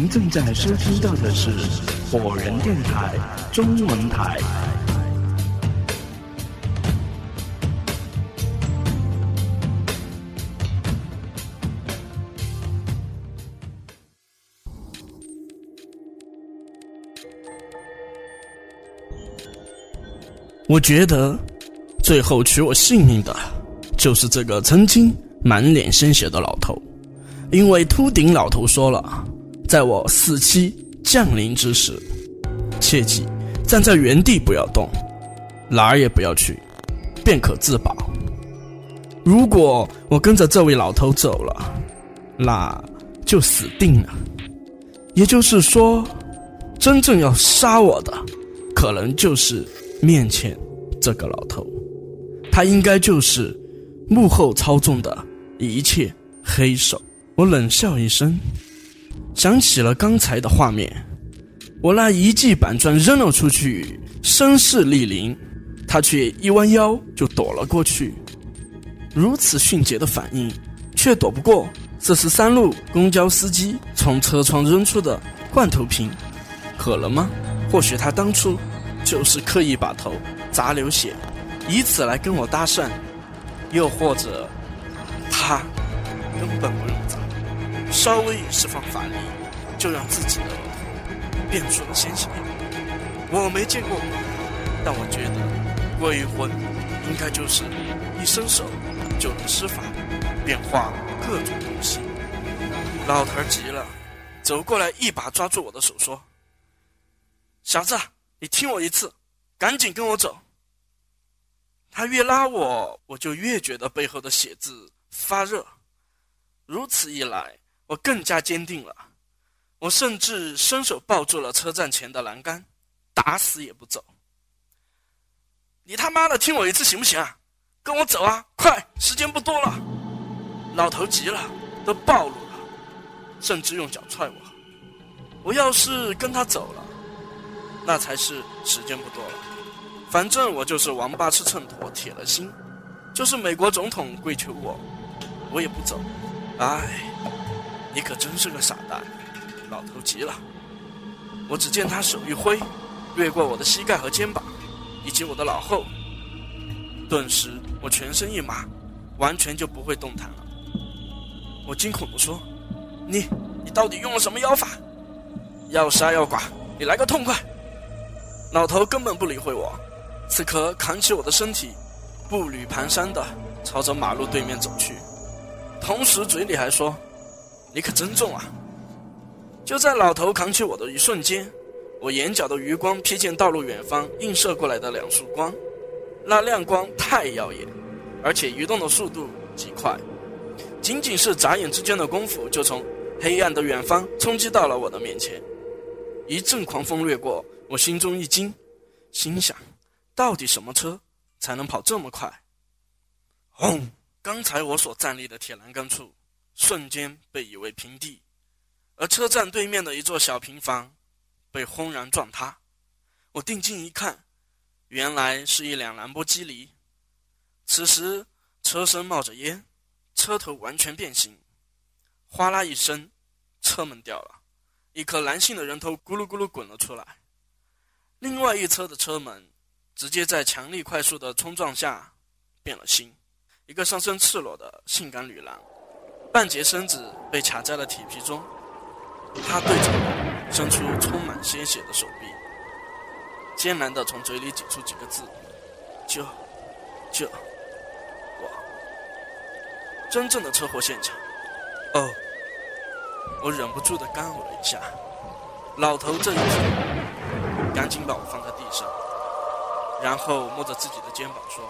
您正在收听到的是火人电台中文台。我觉得，最后取我性命的，就是这个曾经满脸鲜血的老头，因为秃顶老头说了，在我死期降临之时，切记站在原地不要动，哪儿也不要去，便可自保。如果我跟着这位老头走了，那就死定了。也就是说，真正要杀我的，可能就是。面前这个老头，他应该就是幕后操纵的一切黑手。我冷笑一声，想起了刚才的画面，我那一记板砖扔了出去，声势力凌，他却一弯腰就躲了过去。如此迅捷的反应，却躲不过这是三路公交司机从车窗扔出的罐头瓶，可能吗？或许他当初。就是刻意把头砸流血，以此来跟我搭讪，又或者他根本不用砸，稍微一释放法力，就让自己的头变出了鲜血。我没见过，但我觉得鬼魂应该就是一伸手就能施法，变化各种东西。老头急了，走过来一把抓住我的手说：“小子。”你听我一次，赶紧跟我走。他越拉我，我就越觉得背后的血字发热。如此一来，我更加坚定了。我甚至伸手抱住了车站前的栏杆，打死也不走。你他妈的听我一次行不行啊？跟我走啊！快，时间不多了。老头急了，都暴露了，甚至用脚踹我。我要是跟他走了。那才是时间不多了，反正我就是王八吃秤砣铁了心，就是美国总统跪求我，我也不走。哎，你可真是个傻蛋！老头急了，我只见他手一挥，掠过我的膝盖和肩膀，以及我的脑后，顿时我全身一麻，完全就不会动弹了。我惊恐地说：“你，你到底用了什么妖法？要杀要剐，你来个痛快！”老头根本不理会我，此刻扛起我的身体，步履蹒跚的朝着马路对面走去，同时嘴里还说：“你可真重啊！”就在老头扛起我的一瞬间，我眼角的余光瞥见道路远方映射过来的两束光，那亮光太耀眼，而且移动的速度极快，仅仅是眨眼之间的功夫，就从黑暗的远方冲击到了我的面前，一阵狂风掠过。我心中一惊，心想：到底什么车才能跑这么快？轰！刚才我所站立的铁栏杆处，瞬间被夷为平地，而车站对面的一座小平房被轰然撞塌。我定睛一看，原来是一辆兰博基尼。此时车身冒着烟，车头完全变形，哗啦一声，车门掉了，一颗男性的人头咕噜咕噜滚了出来。另外一侧的车门直接在强力快速的冲撞下变了形，一个上身赤裸的性感女郎，半截身子被卡在了铁皮中，他对着我伸出充满鲜血的手臂，艰难的从嘴里挤出几个字：“救，救我！”真正的车祸现场，哦，我忍不住的干呕了一下，老头这一听。赶紧把我放在地上，然后摸着自己的肩膀说：“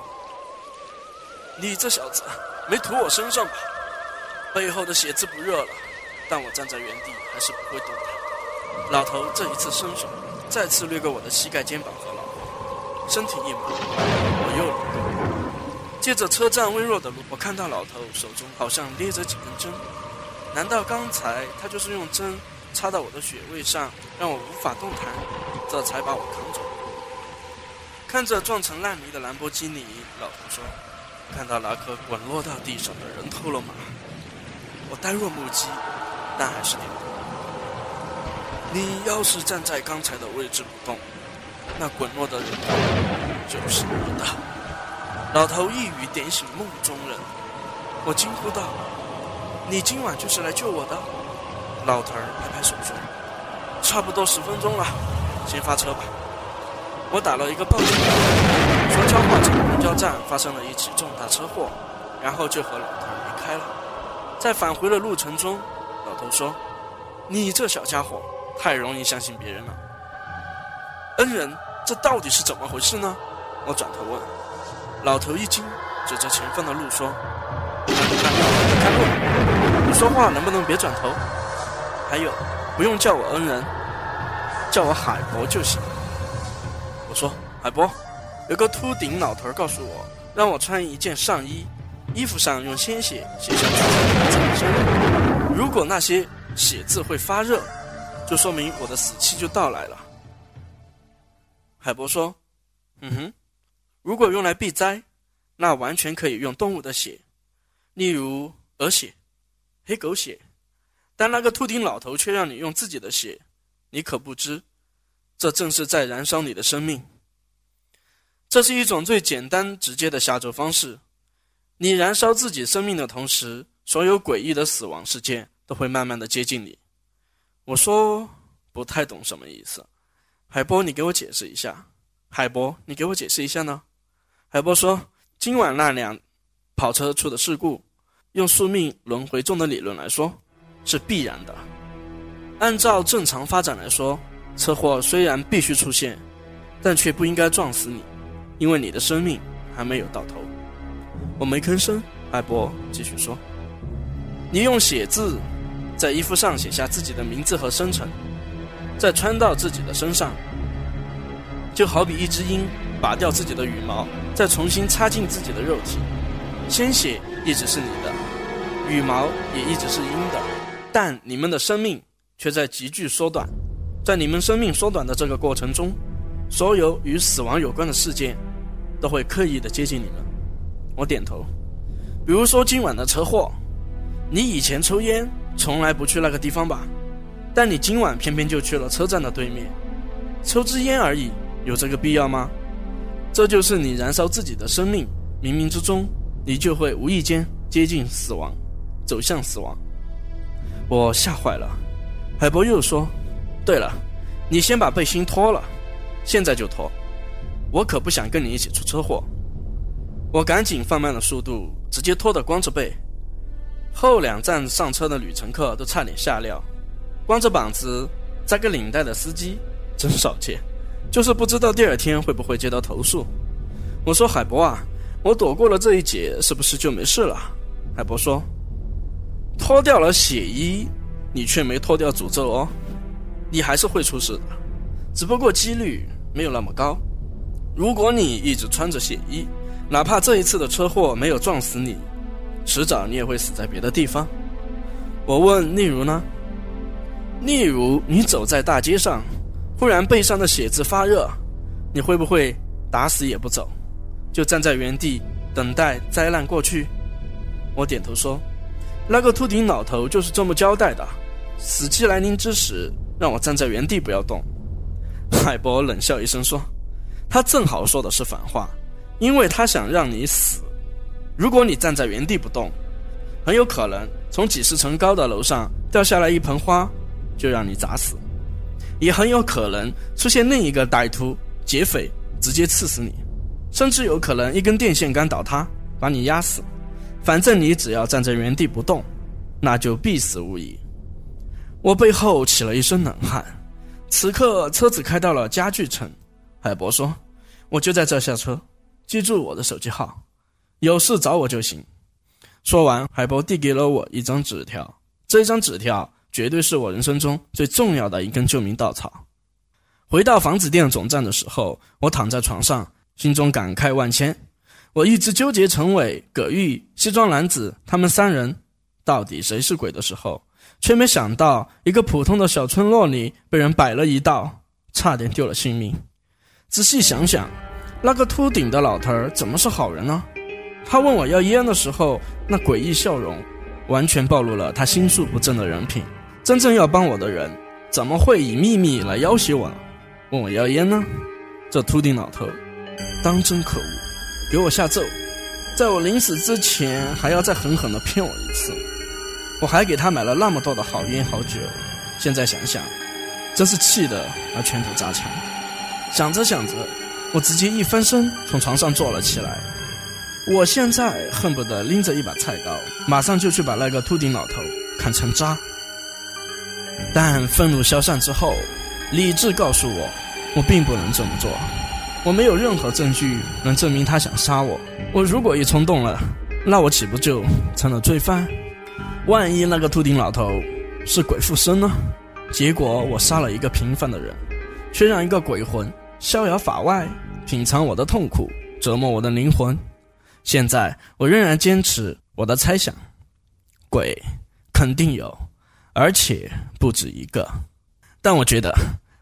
你这小子没涂我身上吧？背后的血渍不热了，但我站在原地还是不会动弹。”老头这一次伸手再次掠过我的膝盖、肩膀和脑后，身体一麻，我又了动。借着车站微弱的路，我看到老头手中好像捏着几根针，难道刚才他就是用针插到我的穴位上，让我无法动弹？这才把我扛走。看着撞成烂泥的兰博基尼，老头说：“看到那颗滚落到地上的人头了吗？”我呆若木鸡，但还是点头。你要是站在刚才的位置不动，那滚落的人就是你的。老头一语点醒梦中人，我惊呼道：“你今晚就是来救我的？”老头儿拍拍手说：“差不多十分钟了，先发车吧。”我打了一个报警，说交化城公交站发生了一起重大车祸，然后就和老头离开了。在返回的路程中，老头说：“你这小家伙。”太容易相信别人了，恩人，这到底是怎么回事呢？我转头问，老头一惊，指着前方的路说：“看路，看路！你说话能不能别转头？还有，不用叫我恩人，叫我海伯就行。”我说：“海伯，有个秃顶老头告诉我，让我穿一件上衣，衣服上用鲜血写下自己的生，如果那些血字会发热。”就说明我的死期就到来了。海博说：“嗯哼，如果用来避灾，那完全可以用动物的血，例如鹅血、黑狗血。但那个秃顶老头却让你用自己的血，你可不知，这正是在燃烧你的生命。这是一种最简单直接的下咒方式。你燃烧自己生命的同时，所有诡异的死亡事件都会慢慢的接近你。”我说不太懂什么意思，海波，你给我解释一下。海波，你给我解释一下呢？海波说，今晚那辆跑车出的事故，用宿命轮回中的理论来说，是必然的。按照正常发展来说，车祸虽然必须出现，但却不应该撞死你，因为你的生命还没有到头。我没吭声。艾博继续说，你用写字。在衣服上写下自己的名字和生辰，再穿到自己的身上，就好比一只鹰拔掉自己的羽毛，再重新插进自己的肉体。鲜血一直是你的，羽毛也一直是鹰的，但你们的生命却在急剧缩短。在你们生命缩短的这个过程中，所有与死亡有关的事件都会刻意的接近你们。我点头，比如说今晚的车祸，你以前抽烟。从来不去那个地方吧，但你今晚偏偏就去了车站的对面，抽支烟而已，有这个必要吗？这就是你燃烧自己的生命，冥冥之中，你就会无意间接近死亡，走向死亡。我吓坏了。海博又说：“对了，你先把背心脱了，现在就脱，我可不想跟你一起出车祸。”我赶紧放慢了速度，直接脱得光着背。后两站上车的女乘客都差点吓尿，光着膀子扎个领带的司机真少见，就是不知道第二天会不会接到投诉。我说海博啊，我躲过了这一劫，是不是就没事了？海博说，脱掉了血衣，你却没脱掉诅咒哦，你还是会出事的，只不过几率没有那么高。如果你一直穿着血衣，哪怕这一次的车祸没有撞死你。迟早你也会死在别的地方。我问例如呢？例如你走在大街上，忽然背上的血渍发热，你会不会打死也不走，就站在原地等待灾难过去？我点头说：“那个秃顶老头就是这么交代的。死期来临之时，让我站在原地不要动。”海博冷笑一声说：“他正好说的是反话，因为他想让你死。”如果你站在原地不动，很有可能从几十层高的楼上掉下来一盆花，就让你砸死；也很有可能出现另一个歹徒劫匪，直接刺死你；甚至有可能一根电线杆倒塌，把你压死。反正你只要站在原地不动，那就必死无疑。我背后起了一身冷汗。此刻车子开到了家具城，海博说：“我就在这下车，记住我的手机号。”有事找我就行。说完，海波递给了我一张纸条。这张纸条绝对是我人生中最重要的一根救命稻草。回到房子店总站的时候，我躺在床上，心中感慨万千。我一直纠结陈伟、葛玉、西装男子他们三人到底谁是鬼的时候，却没想到一个普通的小村落里被人摆了一道，差点丢了性命。仔细想想，那个秃顶的老头儿怎么是好人呢？他问我要烟的时候，那诡异笑容，完全暴露了他心术不正的人品。真正要帮我的人，怎么会以秘密来要挟我呢？问我要烟呢？这秃顶老头，当真可恶，给我下咒，在我临死之前还要再狠狠地骗我一次。我还给他买了那么多的好烟好酒，现在想想，真是气得要拳头砸墙。想着想着，我直接一翻身从床上坐了起来。我现在恨不得拎着一把菜刀，马上就去把那个秃顶老头砍成渣。但愤怒消散之后，理智告诉我，我并不能这么做。我没有任何证据能证明他想杀我。我如果一冲动了，那我岂不就成了罪犯？万一那个秃顶老头是鬼附身呢？结果我杀了一个平凡的人，却让一个鬼魂逍遥法外，品尝我的痛苦，折磨我的灵魂。现在我仍然坚持我的猜想，鬼肯定有。而且不止一个，但我觉得，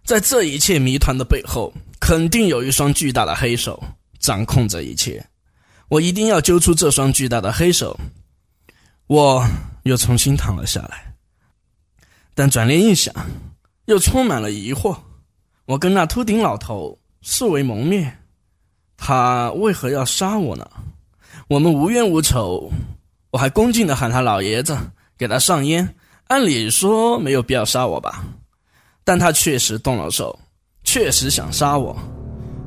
在这一切谜团的背后，肯定有一双巨大的黑手掌控着一切。我一定要揪出这双巨大的黑手。我又重新躺了下来，但转念一想，又充满了疑惑。我跟那秃顶老头素未谋面，他为何要杀我呢？我们无冤无仇，我还恭敬地喊他老爷子，给他上烟。按理说没有必要杀我吧，但他确实动了手，确实想杀我。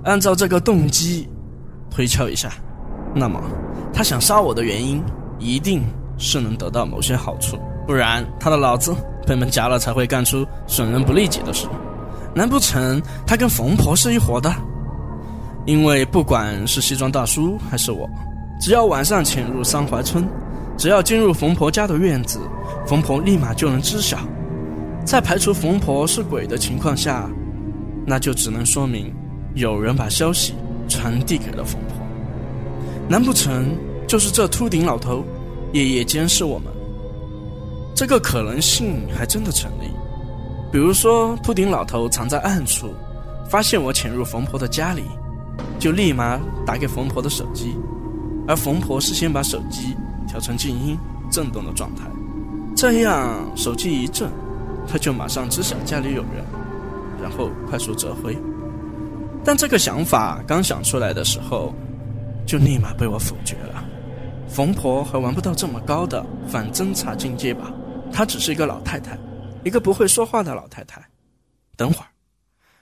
按照这个动机推敲一下，那么他想杀我的原因一定是能得到某些好处，不然他的脑子被门夹了才会干出损人不利己的事。难不成他跟冯婆是一伙的？因为不管是西装大叔还是我，只要晚上潜入桑槐村，只要进入冯婆家的院子。冯婆立马就能知晓，在排除冯婆是鬼的情况下，那就只能说明有人把消息传递给了冯婆。难不成就是这秃顶老头夜夜监视我们？这个可能性还真的成立。比如说，秃顶老头藏在暗处，发现我潜入冯婆的家里，就立马打给冯婆的手机，而冯婆是先把手机调成静音、震动的状态。这样，手机一震，他就马上知晓家里有人，然后快速折回。但这个想法刚想出来的时候，就立马被我否决了。冯婆还玩不到这么高的反侦查境界吧？她只是一个老太太，一个不会说话的老太太。等会儿，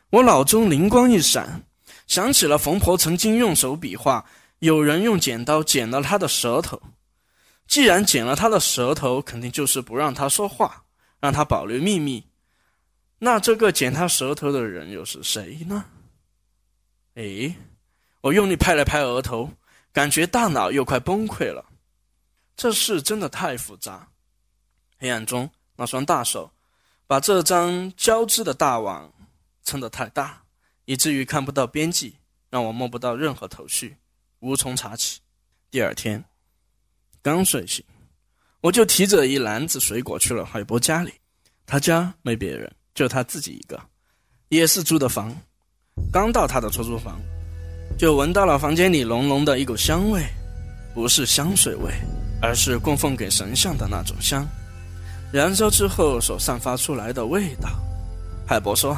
我脑中灵光一闪，想起了冯婆曾经用手比划，有人用剪刀剪了她的舌头。既然剪了他的舌头，肯定就是不让他说话，让他保留秘密。那这个剪他舌头的人又是谁呢？哎，我用力拍了拍额头，感觉大脑又快崩溃了。这事真的太复杂。黑暗中，那双大手把这张交织的大网撑得太大，以至于看不到边际，让我摸不到任何头绪，无从查起。第二天。刚睡醒，我就提着一篮子水果去了海波家里。他家没别人，就他自己一个，也是租的房。刚到他的出租房，就闻到了房间里浓浓的一股香味，不是香水味，而是供奉给神像的那种香，燃烧之后所散发出来的味道。海博说：“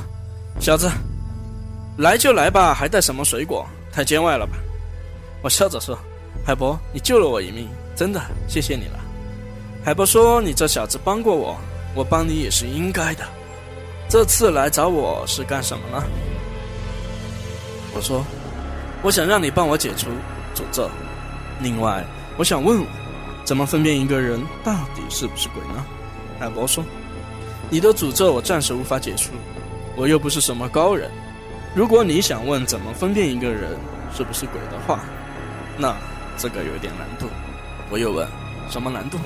小子，来就来吧，还带什么水果？太见外了吧？”我笑着说：“海博，你救了我一命。”真的谢谢你了，海博说：“你这小子帮过我，我帮你也是应该的。这次来找我是干什么呢？”我说：“我想让你帮我解除诅咒。另外，我想问问，怎么分辨一个人到底是不是鬼呢？”海博说：“你的诅咒我暂时无法解除，我又不是什么高人。如果你想问怎么分辨一个人是不是鬼的话，那这个有点难度。”我又问：“什么难度？”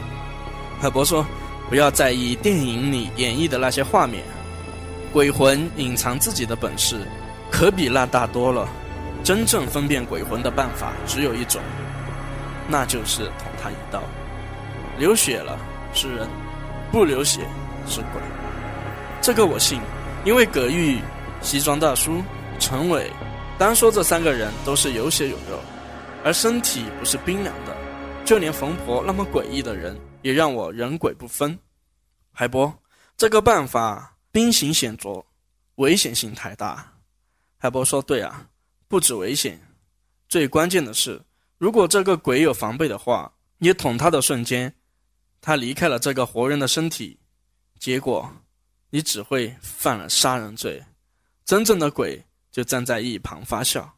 海博说：“不要在意电影里演绎的那些画面，鬼魂隐藏自己的本事可比那大多了。真正分辨鬼魂的办法只有一种，那就是捅他一刀。流血了是人，不流血是鬼。这个我信，因为葛玉、西装大叔、陈伟，单说这三个人都是有血有肉，而身体不是冰凉的。”就连冯婆那么诡异的人，也让我人鬼不分。海波，这个办法兵行险着，危险性太大。海波说：“对啊，不止危险，最关键的是，如果这个鬼有防备的话，你捅他的瞬间，他离开了这个活人的身体，结果你只会犯了杀人罪，真正的鬼就站在一旁发笑。”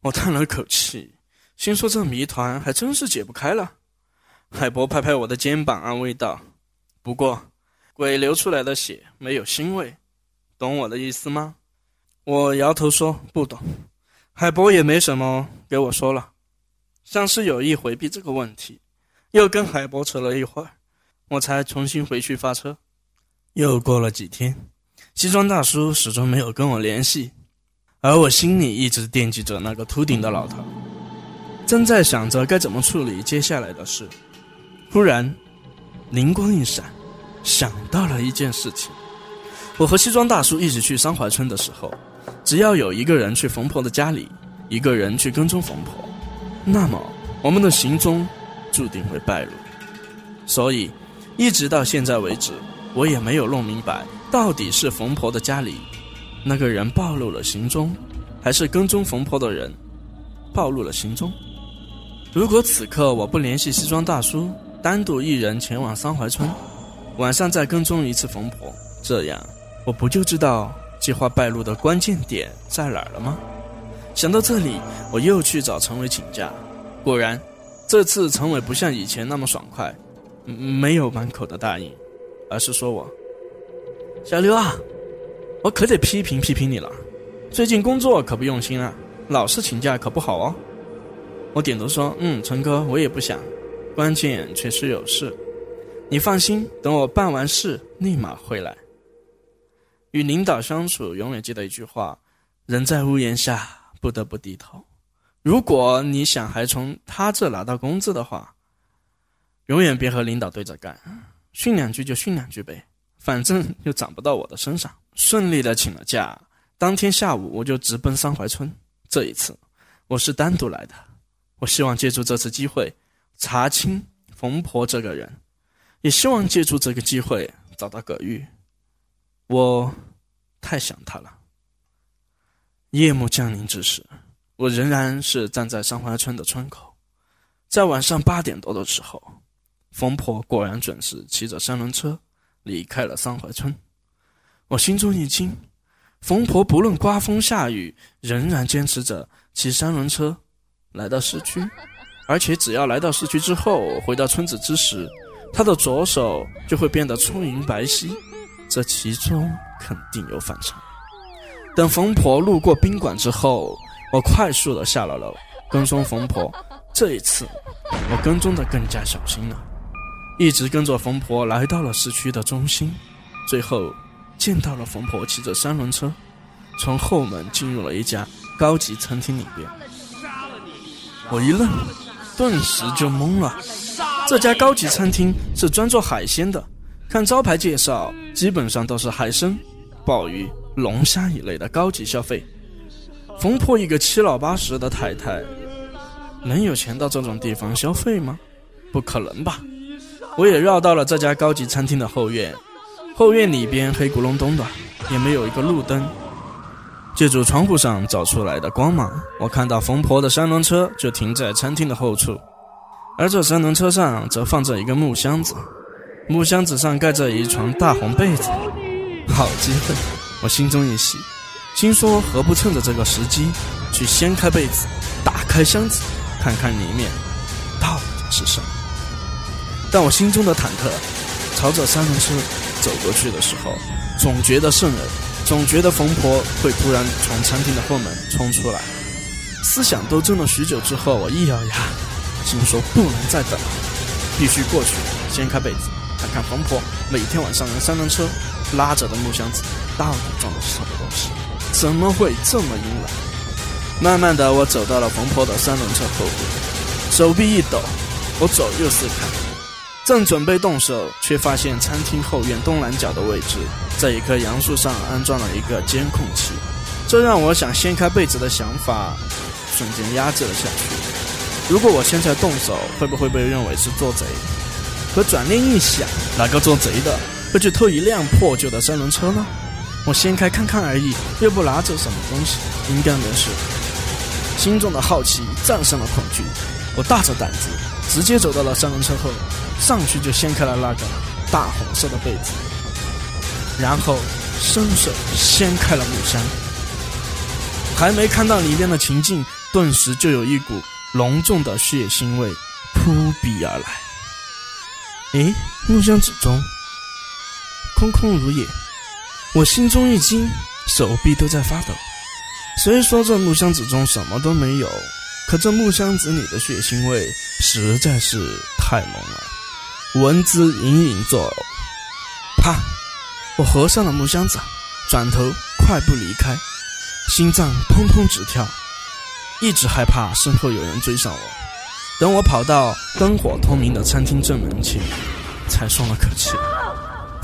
我叹了口气，心说这谜团还真是解不开了。海波拍拍我的肩膀，安慰道：“不过，鬼流出来的血没有腥味，懂我的意思吗？”我摇头说：“不懂。”海波也没什么给我说了，像是有意回避这个问题。又跟海波扯了一会儿，我才重新回去发车。又过了几天，西装大叔始终没有跟我联系。而我心里一直惦记着那个秃顶的老头，正在想着该怎么处理接下来的事，忽然灵光一闪，想到了一件事情。我和西装大叔一起去三槐村的时候，只要有一个人去冯婆的家里，一个人去跟踪冯婆，那么我们的行踪注定会败露。所以，一直到现在为止，我也没有弄明白到底是冯婆的家里。那个人暴露了行踪，还是跟踪冯婆的人暴露了行踪？如果此刻我不联系西装大叔，单独一人前往桑槐村，晚上再跟踪一次冯婆，这样我不就知道计划败露的关键点在哪儿了吗？想到这里，我又去找陈伟请假。果然，这次陈伟不像以前那么爽快，没有满口的答应，而是说我小刘啊。我可得批评批评你了，最近工作可不用心啊，老是请假可不好哦。我点头说：“嗯，陈哥，我也不想，关键确实有事。你放心，等我办完事，立马回来。”与领导相处，永远记得一句话：人在屋檐下，不得不低头。如果你想还从他这拿到工资的话，永远别和领导对着干，训两句就训两句呗，反正又长不到我的身上。顺利的请了假，当天下午我就直奔三槐村。这一次，我是单独来的。我希望借助这次机会查清冯婆这个人，也希望借助这个机会找到葛玉。我太想他了。夜幕降临之时，我仍然是站在三槐村的村口。在晚上八点多的时候，冯婆果然准时骑着三轮车离开了三槐村。我心中一惊，冯婆不论刮风下雨，仍然坚持着骑三轮车来到市区，而且只要来到市区之后，回到村子之时，她的左手就会变得充盈白皙，这其中肯定有反常。等冯婆路过宾馆之后，我快速的下了楼，跟踪冯婆。这一次，我跟踪的更加小心了，一直跟着冯婆来到了市区的中心，最后。见到了冯婆骑着三轮车，从后门进入了一家高级餐厅里边。我一愣，顿时就懵了。这家高级餐厅是专做海鲜的，看招牌介绍，基本上都是海参、鲍鱼、龙虾一类的高级消费。冯婆一个七老八十的太太，能有钱到这种地方消费吗？不可能吧！我也绕到了这家高级餐厅的后院。后院里边黑咕隆咚的，也没有一个路灯。借助窗户上照出来的光芒，我看到冯婆的三轮车就停在餐厅的后处，而这三轮车上则放着一个木箱子，木箱子上盖着一床大红被子。好机会，我心中一喜，心说何不趁着这个时机去掀开被子，打开箱子，看看里面到底是什么。但我心中的忐忑，朝着三轮车。走过去的时候，总觉得瘆人，总觉得冯婆会突然从餐厅的后门冲出来。思想斗争了许久之后，我一咬牙，心说不能再等了，必须过去掀开被子，看看冯婆每天晚上用三轮车拉着的木箱子到底装的是什么东西，怎么会这么阴冷？慢慢的，我走到了冯婆的三轮车后边，手臂一抖，我左右四看。正准备动手，却发现餐厅后院东南角的位置，在一棵杨树上安装了一个监控器，这让我想掀开被子的想法瞬间压制了下去。如果我现在动手，会不会被认为是做贼？可转念一想，哪个做贼的会去偷一辆破旧的三轮车呢？我掀开看看而已，又不拿走什么东西，应该没事。心中的好奇战胜了恐惧，我大着胆子直接走到了三轮车后，上去就掀开了那个大红色的被子，然后伸手掀开了木箱。还没看到里边的情境，顿时就有一股浓重的血腥味扑鼻而来。诶，木箱子中空空如也。我心中一惊，手臂都在发抖。虽说这木箱子中什么都没有，可这木箱子里的血腥味实在是太浓了，闻之隐隐作呕。啪！我合上了木箱子，转头快步离开，心脏砰砰直跳，一直害怕身后有人追上我。等我跑到灯火通明的餐厅正门前，才松了口气。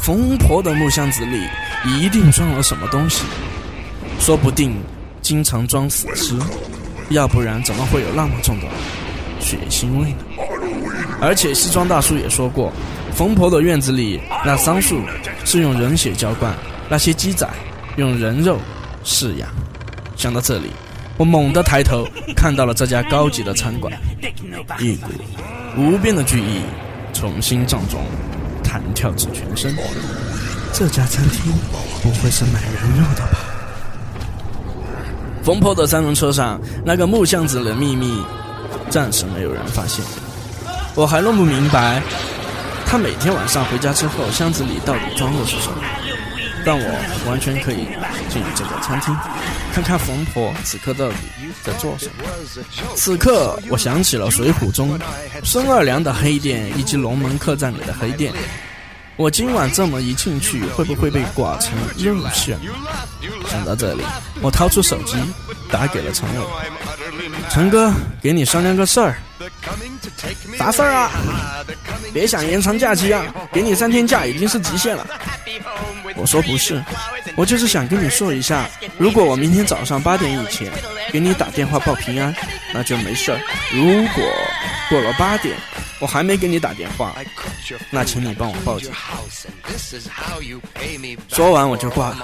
疯婆的木箱子里一定装了什么东西，说不定经常装死尸，要不然怎么会有那么重的血腥味呢？而且西装大叔也说过，疯婆的院子里那桑树是用人血浇灌，那些鸡仔用人肉饲养。想到这里，我猛地抬头看到了这家高级的餐馆，一股无边的惧意从心脏中。弹跳至全身。这家餐厅不会是卖人肉的吧？风坡的三轮车上那个木箱子的秘密，暂时没有人发现。我还弄不明白，他每天晚上回家之后，箱子里到底装的是什么。但我完全可以进这个餐厅，看看冯婆此刻到底在做什么。此刻，我想起了《水浒》中孙二娘的黑店以及龙门客栈里的黑店。我今晚这么一进去，会不会被剐成肉馅？想到这里，我掏出手机打给了陈伟：“陈哥，给你商量个事儿。啥事儿啊？别想延长假期啊！给你三天假已经是极限了。”我说不是，我就是想跟你说一下，如果我明天早上八点以前给你打电话报平安，那就没事儿；如果过了八点，我还没给你打电话，那请你帮我报警。说完我就挂了，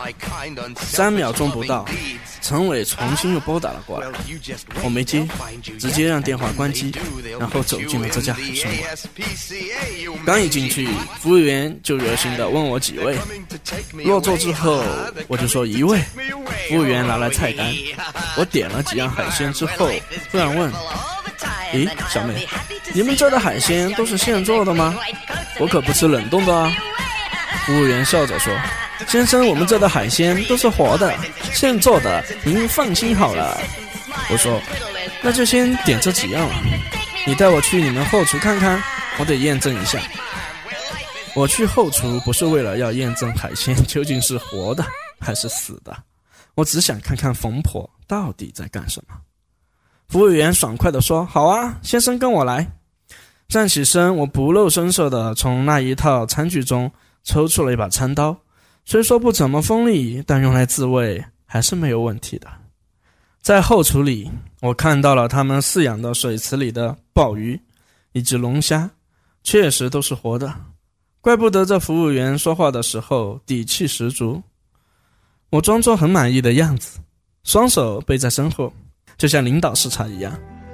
三秒钟不到，陈伟重新又拨打了过来，我没接，直接让电话关机，然后走进了这家海鲜馆。刚一进去，服务员就热心的问我几位，落座之后我就说一位，服务员拿来菜单，我点了几样海鲜之后，突然问。咦，小妹，你们这的海鲜都是现做的吗？我可不吃冷冻的啊。服务员笑着说：“先生，我们这的海鲜都是活的，现做的，您放心好了。”我说：“那就先点这几样了，你带我去你们后厨看看，我得验证一下。”我去后厨不是为了要验证海鲜究竟是活的还是死的，我只想看看冯婆到底在干什么。服务员爽快地说：“好啊，先生，跟我来。”站起身，我不露声色地从那一套餐具中抽出了一把餐刀，虽说不怎么锋利，但用来自卫还是没有问题的。在后厨里，我看到了他们饲养的水池里的鲍鱼以及龙虾，确实都是活的，怪不得这服务员说话的时候底气十足。我装作很满意的样子，双手背在身后。就像领导视察一样，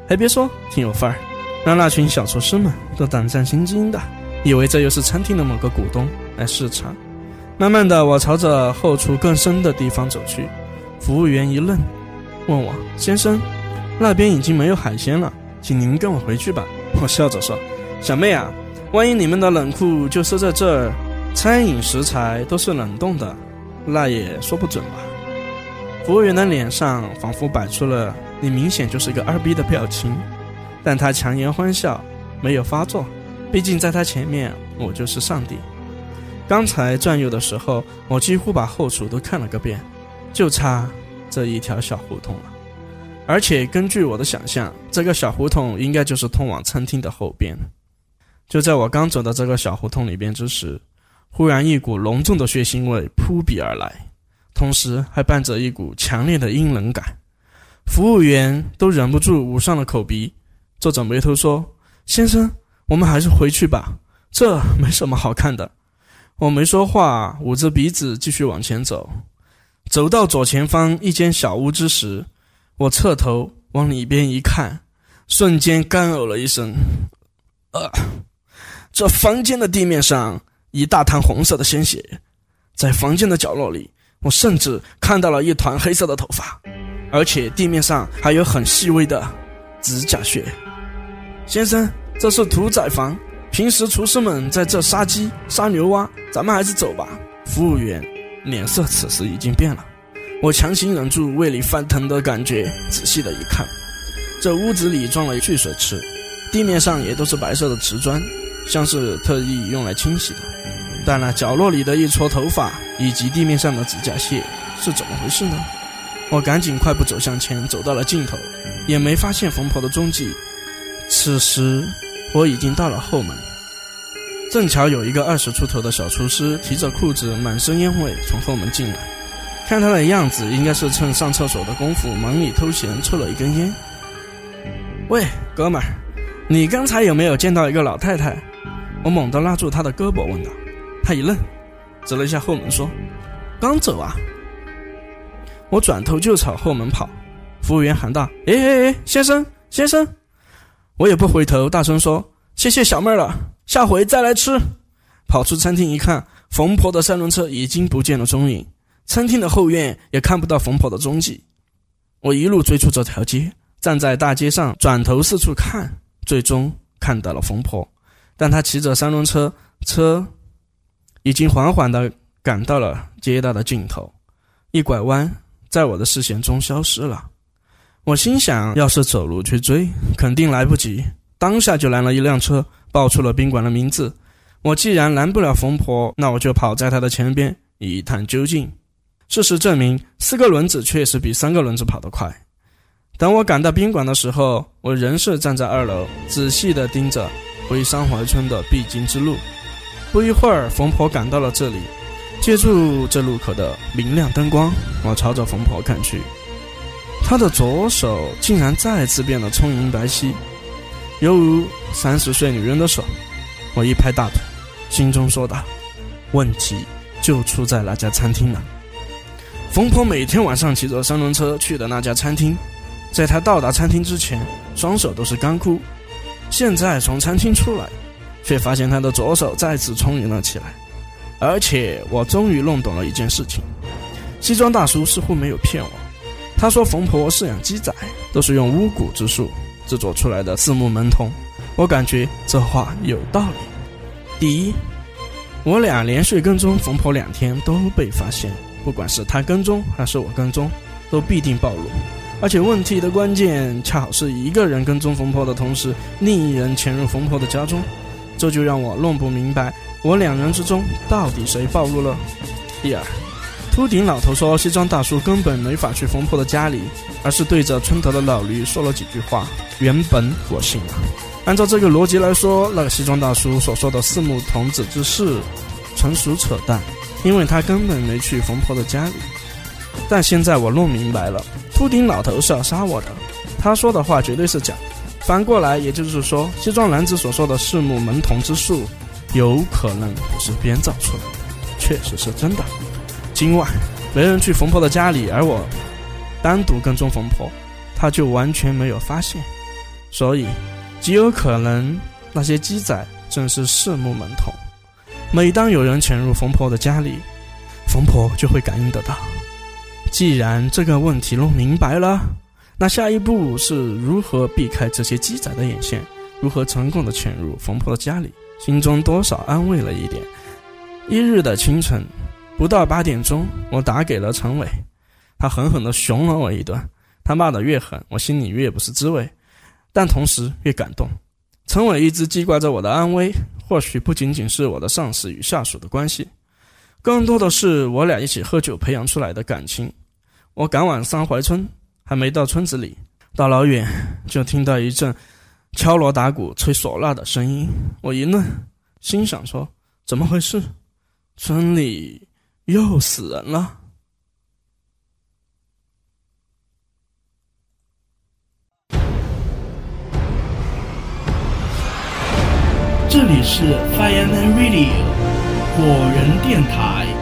还别说，挺有范儿，让那群小厨师们都胆战心惊的，以为这又是餐厅的某个股东来视察。慢慢的，我朝着后厨更深的地方走去。服务员一愣，问我：“先生，那边已经没有海鲜了，请您跟我回去吧。”我笑着说：“小妹啊，万一你们的冷库就设在这儿，餐饮食材都是冷冻的，那也说不准吧。”服务员的脸上仿佛摆出了。你明显就是个二逼的表情，但他强颜欢笑，没有发作。毕竟在他前面，我就是上帝。刚才转悠的时候，我几乎把后厨都看了个遍，就差这一条小胡同了。而且根据我的想象，这个小胡同应该就是通往餐厅的后边。就在我刚走到这个小胡同里边之时，忽然一股浓重的血腥味扑鼻而来，同时还伴着一股强烈的阴冷感。服务员都忍不住捂上了口鼻，皱着眉头说：“先生，我们还是回去吧，这没什么好看的。”我没说话，捂着鼻子继续往前走。走到左前方一间小屋之时，我侧头往里边一看，瞬间干呕了一声。呃，这房间的地面上一大滩红色的鲜血，在房间的角落里，我甚至看到了一团黑色的头发，而且地面上还有很细微的指甲屑。先生，这是屠宰房，平时厨师们在这杀鸡、杀牛蛙，咱们还是走吧。服务员。脸色此时已经变了，我强行忍住胃里翻腾的感觉，仔细的一看，这屋子里装了蓄水池，地面上也都是白色的瓷砖，像是特意用来清洗的。但那角落里的一撮头发以及地面上的指甲屑是怎么回事呢？我赶紧快步走向前，走到了尽头，也没发现冯婆的踪迹。此时我已经到了后门。正巧有一个二十出头的小厨师提着裤子，满身烟味从后门进来。看他的样子，应该是趁上厕所的功夫忙里偷闲抽了一根烟。喂，哥们儿，你刚才有没有见到一个老太太？我猛地拉住他的胳膊问道。他一愣，指了一下后门说：“刚走啊。”我转头就朝后门跑。服务员喊道：“哎哎哎，先生，先生！”我也不回头，大声说：“谢谢小妹了。”下回再来吃。跑出餐厅一看，冯婆的三轮车已经不见了踪影，餐厅的后院也看不到冯婆的踪迹。我一路追出这条街，站在大街上，转头四处看，最终看到了冯婆，但她骑着三轮车，车已经缓缓地赶到了街道的尽头，一拐弯，在我的视线中消失了。我心想，要是走路去追，肯定来不及，当下就拦了一辆车。报出了宾馆的名字，我既然拦不了冯婆，那我就跑在她的前边一探究竟。事实证明，四个轮子确实比三个轮子跑得快。等我赶到宾馆的时候，我仍是站在二楼，仔细地盯着回山怀村的必经之路。不一会儿，冯婆赶到了这里，借助这路口的明亮灯光，我朝着冯婆看去，他的左手竟然再次变得充盈白皙。犹如三十岁女人的手，我一拍大腿，心中说道：“问题就出在那家餐厅了。”冯婆每天晚上骑着三轮车去的那家餐厅，在她到达餐厅之前，双手都是干枯。现在从餐厅出来，却发现她的左手再次充盈了起来。而且，我终于弄懂了一件事情：西装大叔似乎没有骗我。他说，冯婆饲养鸡仔都是用巫蛊之术。制作出来的四目门童，我感觉这话有道理。第一，我俩连续跟踪冯婆两天都被发现，不管是他跟踪还是我跟踪，都必定暴露。而且问题的关键恰好是一个人跟踪冯婆的同时，另一人潜入冯婆的家中，这就让我弄不明白，我两人之中到底谁暴露了。第二。秃顶老头说：“西装大叔根本没法去冯婆的家里，而是对着村头的老驴说了几句话。原本我信了。按照这个逻辑来说，那个西装大叔所说的四目童子之事，纯属扯淡，因为他根本没去冯婆的家里。但现在我弄明白了，秃顶老头是要杀我的，他说的话绝对是假。反过来，也就是说，西装男子所说的四目门童之术，有可能不是编造出来的，确实是真的。”今晚没人去冯婆的家里，而我单独跟踪冯婆，他就完全没有发现，所以极有可能那些鸡仔正是四目门童。每当有人潜入冯婆的家里，冯婆就会感应得到。既然这个问题弄明白了，那下一步是如何避开这些鸡仔的眼线，如何成功的潜入冯婆的家里？心中多少安慰了一点。一日的清晨。不到八点钟，我打给了陈伟，他狠狠地熊了我一顿。他骂得越狠，我心里越不是滋味，但同时越感动。陈伟一直记挂着我的安危，或许不仅仅是我的上司与下属的关系，更多的是我俩一起喝酒培养出来的感情。我赶往三槐村，还没到村子里，大老远就听到一阵敲锣打鼓、吹唢呐的声音。我一愣，心想说：怎么回事？村里？又死人了。这里是 Fireman Radio。火人电台。